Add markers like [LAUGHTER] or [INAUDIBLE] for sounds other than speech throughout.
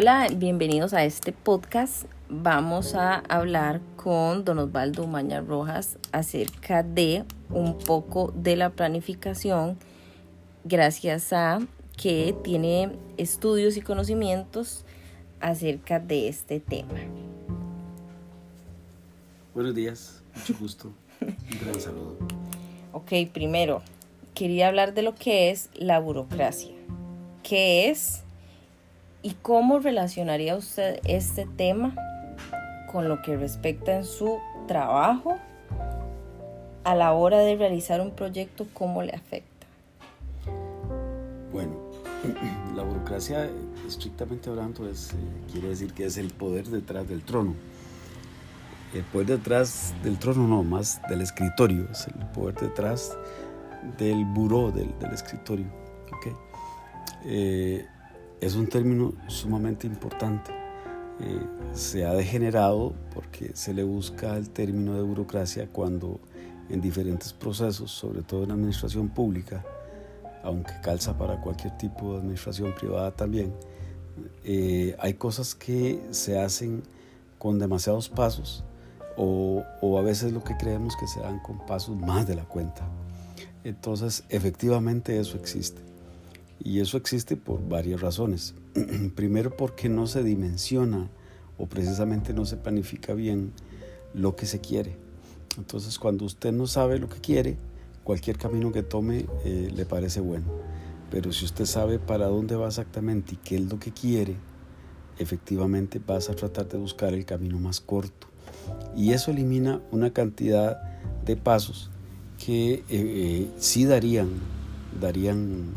Hola, bienvenidos a este podcast. Vamos a hablar con don Osvaldo Maña Rojas acerca de un poco de la planificación gracias a que tiene estudios y conocimientos acerca de este tema. Buenos días, mucho gusto. Un gran saludo. Ok, primero, quería hablar de lo que es la burocracia. ¿Qué es y cómo relacionaría usted este tema con lo que respecta en su trabajo a la hora de realizar un proyecto? ¿Cómo le afecta? Bueno, [CLEARS THROAT] la burocracia, estrictamente hablando, es, eh, quiere decir que es el poder detrás del trono. El poder detrás del trono, no, más del escritorio, es el poder detrás del buró del, escritorio. ¿okay? Eh, es un término sumamente importante. Eh, se ha degenerado porque se le busca el término de burocracia cuando en diferentes procesos, sobre todo en la administración pública, aunque calza para cualquier tipo de administración privada también, eh, hay cosas que se hacen con demasiados pasos o, o, a veces lo que creemos que se dan con pasos más de la cuenta. Entonces, efectivamente eso existe. Y eso existe por varias razones. [CLEARS THROAT] Primero porque no se dimensiona o precisamente no se planifica bien lo que se quiere. Entonces, cuando usted no sabe lo que quiere, cualquier camino que tome eh, le parece bueno. Pero si usted sabe para dónde va exactamente y qué es lo que quiere, efectivamente vas a tratar de buscar el camino más corto. Y eso elimina una cantidad de pasos que eh, eh, sí darían, darían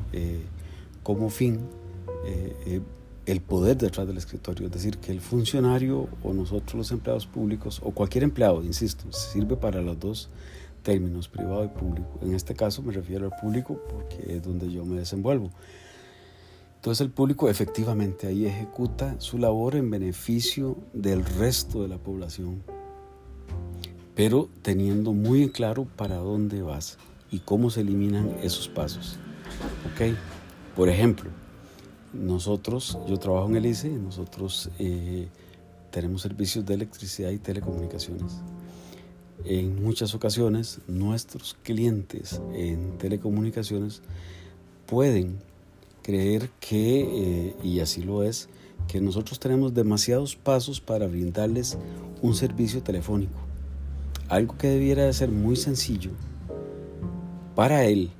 como fin el poder detrás del escritorio, es decir, que el funcionario o nosotros los empleados públicos o cualquier empleado, insisto, sirve para los dos términos, privado y público. En este caso me refiero al público porque es donde yo me desenvuelvo. Entonces el público efectivamente ahí ejecuta su labor en beneficio del resto de la población, pero teniendo muy claro para dónde vas y cómo se eliminan esos pasos. ¿Ok? Por ejemplo, nosotros, yo trabajo en el ICE, nosotros eh, tenemos servicios de electricidad y telecomunicaciones. En muchas ocasiones nuestros clientes en telecomunicaciones pueden creer que, eh, y así lo es, que nosotros tenemos demasiados pasos para brindarles un servicio telefónico. Algo que debiera de ser muy sencillo para él.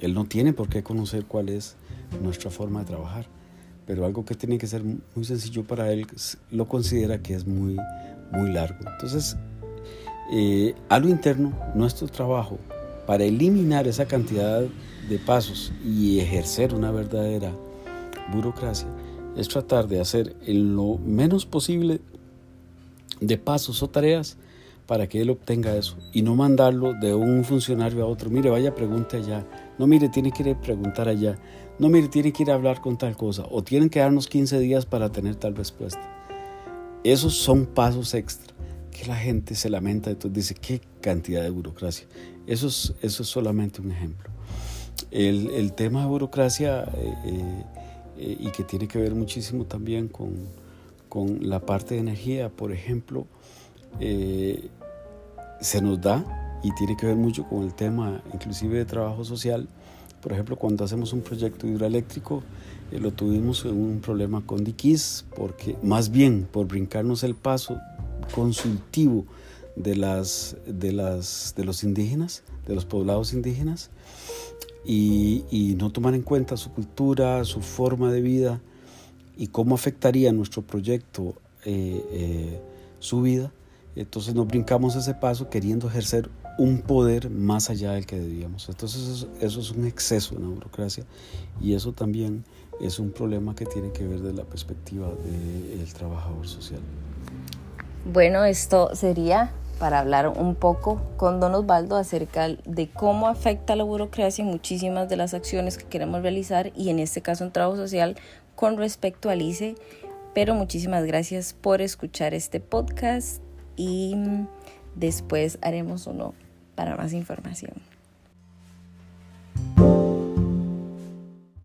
Él no tiene por qué conocer cuál es nuestra forma de trabajar, pero algo que tiene que ser muy sencillo para él lo considera que es muy, muy largo. Entonces, eh, a lo interno, nuestro trabajo para eliminar esa cantidad de pasos y ejercer una verdadera burocracia es tratar de hacer lo menos posible de pasos o tareas para que él obtenga eso y no mandarlo de un funcionario a otro. Mire, vaya, pregunte allá. No, mire, tiene que ir a preguntar allá. No, mire, tiene que ir a hablar con tal cosa. O tienen que darnos 15 días para tener tal respuesta. Esos son pasos extra la gente se lamenta, entonces dice, qué cantidad de burocracia. Eso es, eso es solamente un ejemplo. El, el tema de burocracia eh, eh, eh, y que tiene que ver muchísimo también con, con la parte de energía, por ejemplo, se nos da y tiene que ver mucho con el tema inclusive de trabajo social. Por ejemplo, cuando hacemos un proyecto hidroeléctrico, lo tuvimos en un problema con Diquis, porque más bien por brincarnos el paso consultivo de, las, de, las, de los indígenas, de los poblados indígenas, y, no tomar en cuenta su cultura, su forma de vida y cómo afectaría nuestro proyecto eh, eh, su vida. Entonces nos brincamos ese paso queriendo ejercer un poder más allá del que debíamos. Entonces eso, eso es un exceso en la burocracia y eso también es un problema que tiene que ver desde la perspectiva del trabajador social. Bueno, esto sería para hablar un poco con don Osvaldo acerca de cómo afecta la burocracia en muchísimas de las acciones que queremos realizar y en este caso un trabajo social con respecto al ICE. Pero muchísimas gracias por escuchar este podcast y después haremos uno para más información.